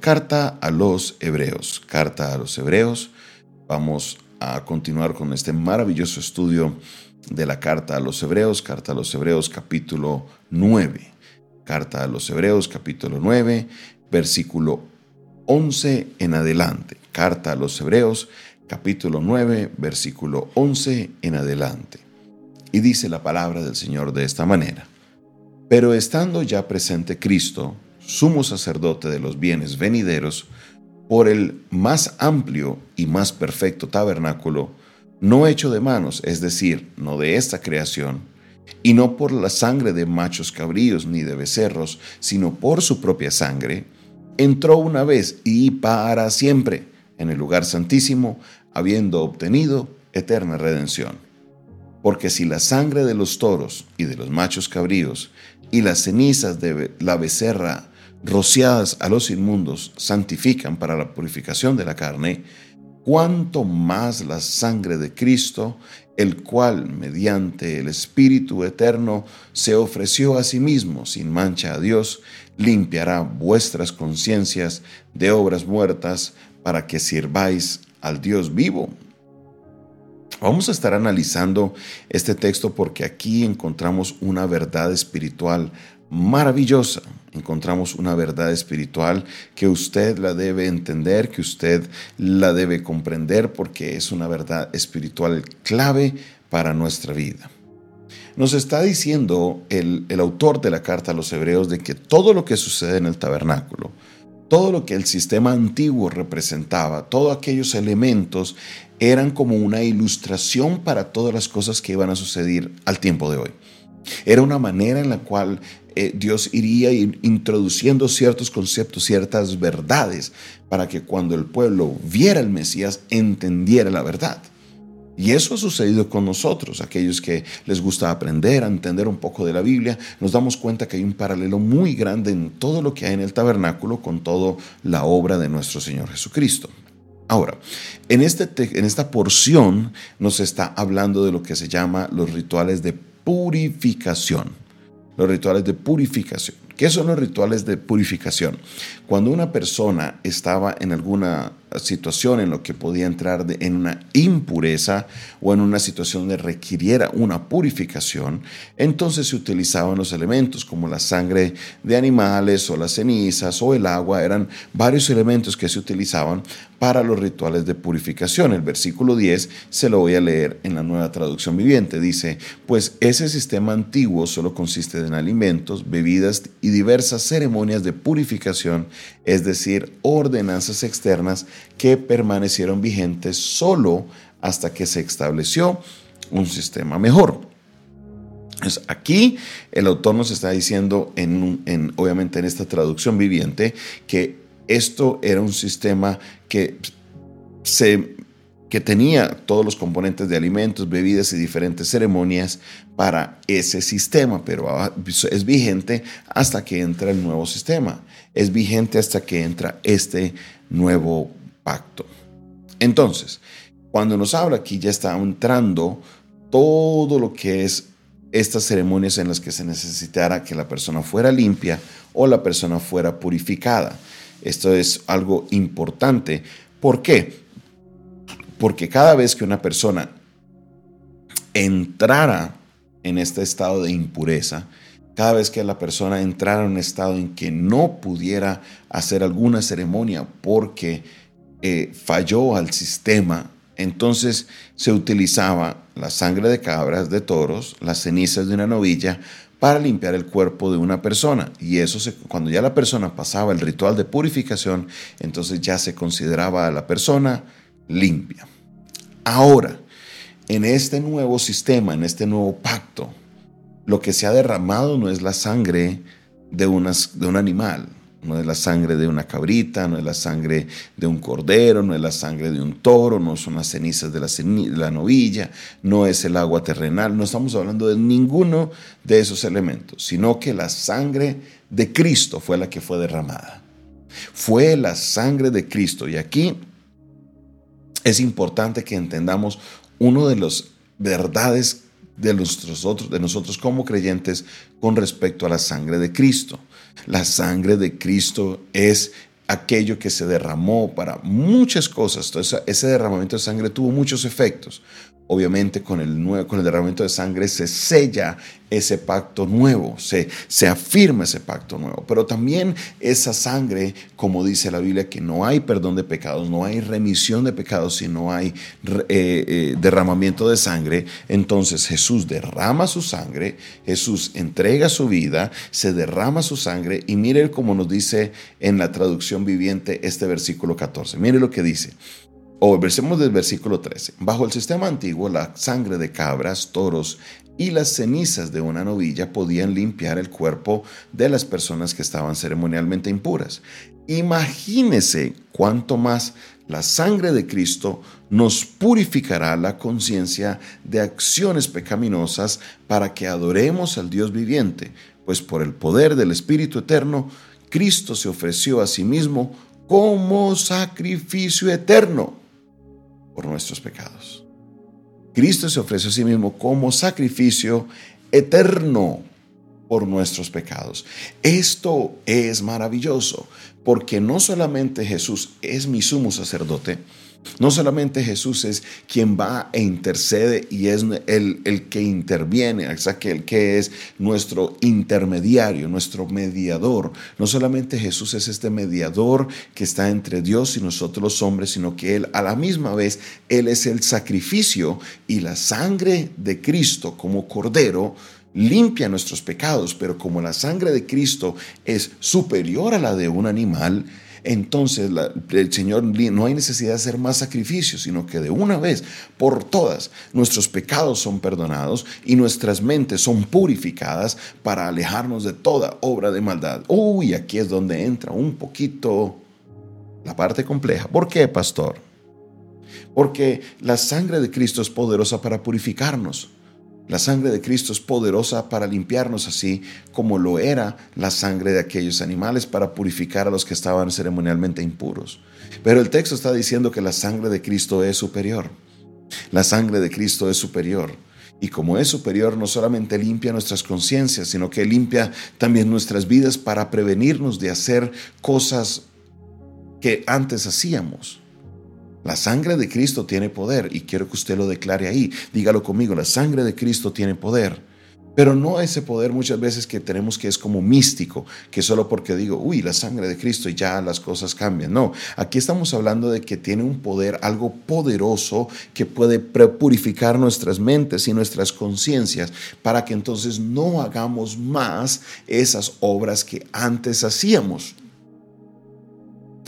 Carta a los Hebreos. Carta a los Hebreos. Vamos a continuar con este maravilloso estudio de la Carta a los Hebreos. Carta a los Hebreos capítulo 9. Carta a los Hebreos capítulo 9, versículo 11 en adelante. Carta a los Hebreos capítulo 9, versículo 11 en adelante. Y dice la palabra del Señor de esta manera. Pero estando ya presente Cristo, sumo sacerdote de los bienes venideros, por el más amplio y más perfecto tabernáculo, no hecho de manos, es decir, no de esta creación, y no por la sangre de machos cabríos ni de becerros, sino por su propia sangre, entró una vez y para siempre en el lugar santísimo, habiendo obtenido eterna redención. Porque si la sangre de los toros y de los machos cabríos y las cenizas de la becerra rociadas a los inmundos santifican para la purificación de la carne, cuanto más la sangre de Cristo, el cual mediante el Espíritu Eterno se ofreció a sí mismo sin mancha a Dios, limpiará vuestras conciencias de obras muertas para que sirváis al Dios vivo. Vamos a estar analizando este texto porque aquí encontramos una verdad espiritual maravillosa. Encontramos una verdad espiritual que usted la debe entender, que usted la debe comprender porque es una verdad espiritual clave para nuestra vida. Nos está diciendo el, el autor de la carta a los hebreos de que todo lo que sucede en el tabernáculo, todo lo que el sistema antiguo representaba, todos aquellos elementos eran como una ilustración para todas las cosas que iban a suceder al tiempo de hoy. Era una manera en la cual eh, Dios iría introduciendo ciertos conceptos, ciertas verdades, para que cuando el pueblo viera al Mesías entendiera la verdad. Y eso ha sucedido con nosotros, aquellos que les gusta aprender, entender un poco de la Biblia, nos damos cuenta que hay un paralelo muy grande en todo lo que hay en el tabernáculo con toda la obra de nuestro Señor Jesucristo. Ahora, en, este en esta porción nos está hablando de lo que se llama los rituales de purificación. Los rituales de purificación. ¿Qué son los rituales de purificación? Cuando una persona estaba en alguna situación en lo que podía entrar en una impureza o en una situación de requiriera una purificación, entonces se utilizaban los elementos como la sangre de animales o las cenizas o el agua, eran varios elementos que se utilizaban para los rituales de purificación. El versículo 10 se lo voy a leer en la nueva traducción viviente. Dice, pues ese sistema antiguo solo consiste en alimentos, bebidas y diversas ceremonias de purificación, es decir, ordenanzas externas que permanecieron vigentes solo hasta que se estableció un sistema mejor. aquí el autor nos está diciendo, en, obviamente en esta traducción viviente, que esto era un sistema que, se, que tenía todos los componentes de alimentos, bebidas y diferentes ceremonias para ese sistema, pero es vigente hasta que entra el nuevo sistema. Es vigente hasta que entra este nuevo pacto. Entonces, cuando nos habla aquí ya está entrando todo lo que es estas ceremonias en las que se necesitara que la persona fuera limpia o la persona fuera purificada. Esto es algo importante. ¿Por qué? Porque cada vez que una persona entrara en este estado de impureza, cada vez que la persona entrara en un estado en que no pudiera hacer alguna ceremonia porque eh, falló al sistema, entonces se utilizaba la sangre de cabras, de toros, las cenizas de una novilla para limpiar el cuerpo de una persona. Y eso cuando ya la persona pasaba el ritual de purificación, entonces ya se consideraba a la persona limpia. Ahora, en este nuevo sistema, en este nuevo pacto, lo que se ha derramado no es la sangre de un animal, no es la sangre de una cabrita, no es la sangre de un cordero, no es la sangre de un toro, no son las cenizas de la, la novilla, no es el agua terrenal, no estamos hablando de ninguno de esos elementos, sino que la sangre de Cristo fue la que fue derramada. Fue la sangre de Cristo. Y aquí es importante que entendamos uno de las verdades de de nosotros como creyentes con respecto a la sangre de Cristo. La sangre de Cristo es aquello que se derramó para muchas cosas. Entonces, ese derramamiento de sangre tuvo muchos efectos. Obviamente con el, nuevo, con el derramamiento de sangre se sella ese pacto nuevo, se, se afirma ese pacto nuevo. Pero también esa sangre, como dice la Biblia, que no hay perdón de pecados, no hay remisión de pecados si no hay eh, eh, derramamiento de sangre. Entonces Jesús derrama su sangre, Jesús entrega su vida, se derrama su sangre y mire como nos dice en la traducción viviente este versículo 14. Mire lo que dice. O versemos del versículo 13. Bajo el sistema antiguo, la sangre de cabras, toros y las cenizas de una novilla podían limpiar el cuerpo de las personas que estaban ceremonialmente impuras. Imagínese cuánto más la sangre de Cristo nos purificará la conciencia de acciones pecaminosas para que adoremos al Dios viviente, pues por el poder del Espíritu Eterno, Cristo se ofreció a sí mismo como sacrificio eterno por nuestros pecados. Cristo se ofrece a sí mismo como sacrificio eterno por nuestros pecados. Esto es maravilloso, porque no solamente Jesús es mi sumo sacerdote, no solamente Jesús es quien va e intercede y es el, el que interviene, es aquel que es nuestro intermediario, nuestro mediador. No solamente Jesús es este mediador que está entre Dios y nosotros los hombres, sino que Él a la misma vez, Él es el sacrificio y la sangre de Cristo como cordero limpia nuestros pecados, pero como la sangre de Cristo es superior a la de un animal, entonces el Señor no hay necesidad de hacer más sacrificios, sino que de una vez por todas nuestros pecados son perdonados y nuestras mentes son purificadas para alejarnos de toda obra de maldad. Uy, aquí es donde entra un poquito la parte compleja. ¿Por qué, pastor? Porque la sangre de Cristo es poderosa para purificarnos. La sangre de Cristo es poderosa para limpiarnos así como lo era la sangre de aquellos animales para purificar a los que estaban ceremonialmente impuros. Pero el texto está diciendo que la sangre de Cristo es superior. La sangre de Cristo es superior. Y como es superior, no solamente limpia nuestras conciencias, sino que limpia también nuestras vidas para prevenirnos de hacer cosas que antes hacíamos. La sangre de Cristo tiene poder y quiero que usted lo declare ahí. Dígalo conmigo, la sangre de Cristo tiene poder. Pero no ese poder muchas veces que tenemos que es como místico, que solo porque digo, uy, la sangre de Cristo y ya las cosas cambian. No, aquí estamos hablando de que tiene un poder, algo poderoso que puede purificar nuestras mentes y nuestras conciencias para que entonces no hagamos más esas obras que antes hacíamos.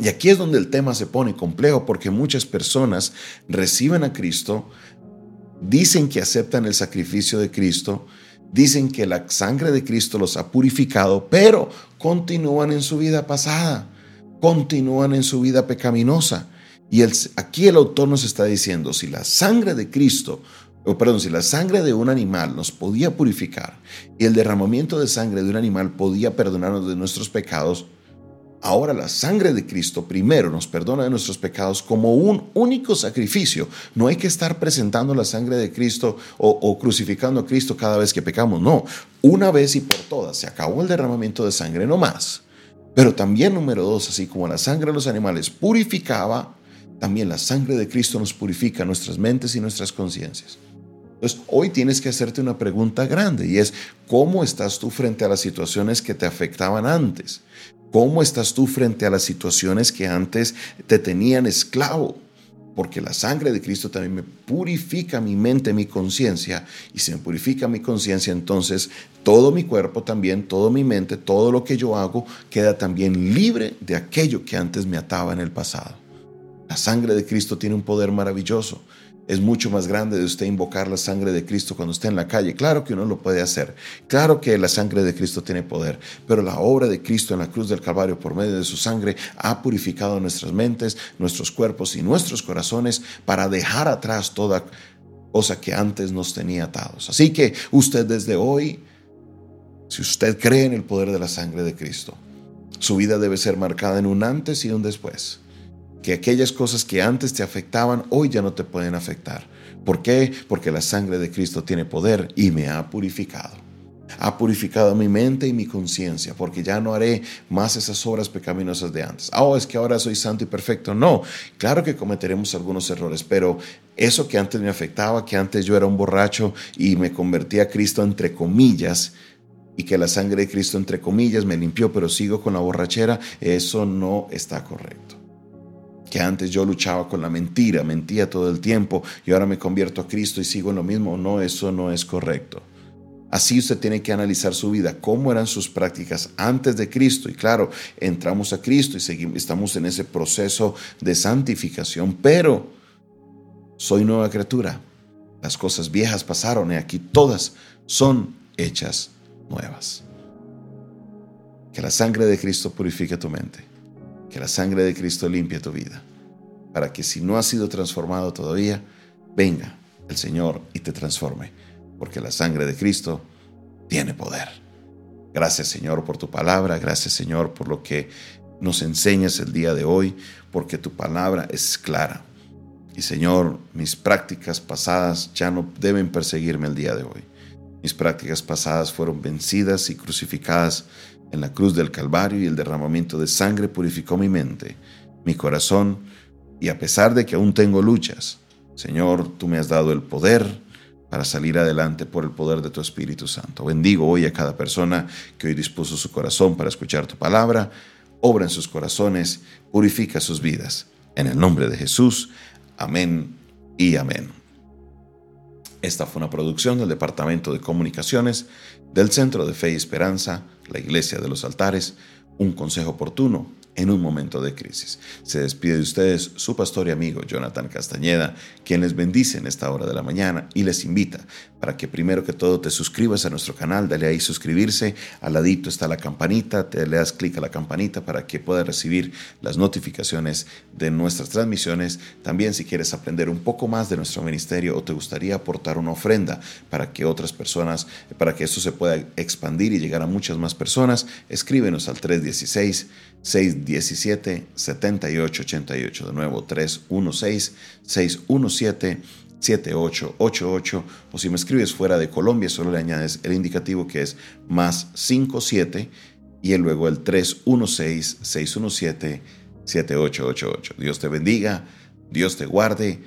Y aquí es donde el tema se pone complejo porque muchas personas reciben a Cristo, dicen que aceptan el sacrificio de Cristo, dicen que la sangre de Cristo los ha purificado, pero continúan en su vida pasada, continúan en su vida pecaminosa. Y aquí el autor nos está diciendo, si la sangre de Cristo, o perdón, si la sangre de un animal nos podía purificar y el derramamiento de sangre de un animal podía perdonarnos de nuestros pecados, Ahora la sangre de Cristo primero nos perdona de nuestros pecados como un único sacrificio. No hay que estar presentando la sangre de Cristo o, crucificando a Cristo cada vez que pecamos. No, una vez y por todas. Se acabó el derramamiento de sangre, no más. Pero también número dos, así como la sangre de los animales purificaba, también la sangre de Cristo nos purifica nuestras mentes y nuestras conciencias. Entonces, hoy tienes que hacerte una pregunta grande y es, ¿cómo estás tú frente a las situaciones que te afectaban antes? ¿Cómo estás tú frente a las situaciones que antes te tenían esclavo? Porque la sangre de Cristo también me purifica mi mente, mi conciencia. Y si me purifica mi conciencia, entonces todo mi cuerpo también, toda mi mente, todo lo que yo hago queda también libre de aquello que antes me ataba en el pasado. La sangre de Cristo tiene un poder maravilloso es mucho más grande de usted invocar la sangre de Cristo cuando esté en la calle. Claro que uno lo puede hacer. Claro que la sangre de Cristo tiene poder. Pero la obra de Cristo en la cruz del Calvario por medio de su sangre ha purificado nuestras mentes, nuestros cuerpos y nuestros corazones para dejar atrás toda cosa que antes nos tenía atados. Así que usted desde hoy, si usted cree en el poder de la sangre de Cristo, su vida debe ser marcada en un antes y un después que aquellas cosas que antes te afectaban hoy ya no te pueden afectar. ¿Por qué? Porque la sangre de Cristo tiene poder y me ha purificado. Ha purificado mi mente y mi conciencia, porque ya no haré más esas obras pecaminosas de antes. Ah, oh, es que ahora soy santo y perfecto. No, claro que cometeremos algunos errores, pero eso que antes me afectaba, que antes yo era un borracho y me convertí a Cristo entre comillas, y que la sangre de Cristo entre comillas me limpió, pero sigo con la borrachera, eso no está correcto que antes yo luchaba con la mentira, mentía todo el tiempo y ahora me convierto a Cristo y sigo en lo mismo. No, eso no es correcto. Así usted tiene que analizar su vida, cómo eran sus prácticas antes de Cristo. Y claro, entramos a Cristo y seguimos, estamos en ese proceso de santificación, pero soy nueva criatura. Las cosas viejas pasaron y aquí todas son hechas nuevas. Que la sangre de Cristo purifique tu mente que la sangre de Cristo limpie tu vida, para que si no has sido transformado todavía, venga el Señor y te transforme, porque la sangre de Cristo tiene poder. Gracias Señor por tu palabra, gracias Señor por lo que nos enseñas el día de hoy, porque tu palabra es clara. Y Señor, mis prácticas pasadas ya no deben perseguirme el día de hoy. Mis prácticas pasadas fueron vencidas y crucificadas en la cruz del Calvario y el derramamiento de sangre purificó mi mente, mi corazón, y a pesar de que aún tengo luchas, Señor, tú me has dado el poder para salir adelante por el poder de tu Espíritu Santo. Bendigo hoy a cada persona que hoy dispuso su corazón para escuchar tu palabra, obra en sus corazones, purifica sus vidas. En el nombre de Jesús, amén y amén. Esta fue una producción del Departamento de Comunicaciones del Centro de Fe y Esperanza, la Iglesia de los Altares, un consejo oportuno en un momento de crisis. Se despide de ustedes su pastor y amigo Jonathan Castañeda, quien les bendice en esta hora de la mañana y les invita para que primero que todo te suscribas a nuestro canal, dale ahí suscribirse, al ladito está la campanita, te le das clic a la campanita para que puedas recibir las notificaciones de nuestras transmisiones. También si quieres aprender un poco más de nuestro ministerio o te gustaría aportar una ofrenda para que otras personas, para que esto se pueda expandir y llegar a muchas más personas, escríbenos al 316 617 7888. De nuevo, 316 617 7888 o si me escribes fuera de Colombia solo le añades el indicativo que es más 57 y luego el 316 617 7888. Dios te bendiga, Dios te guarde,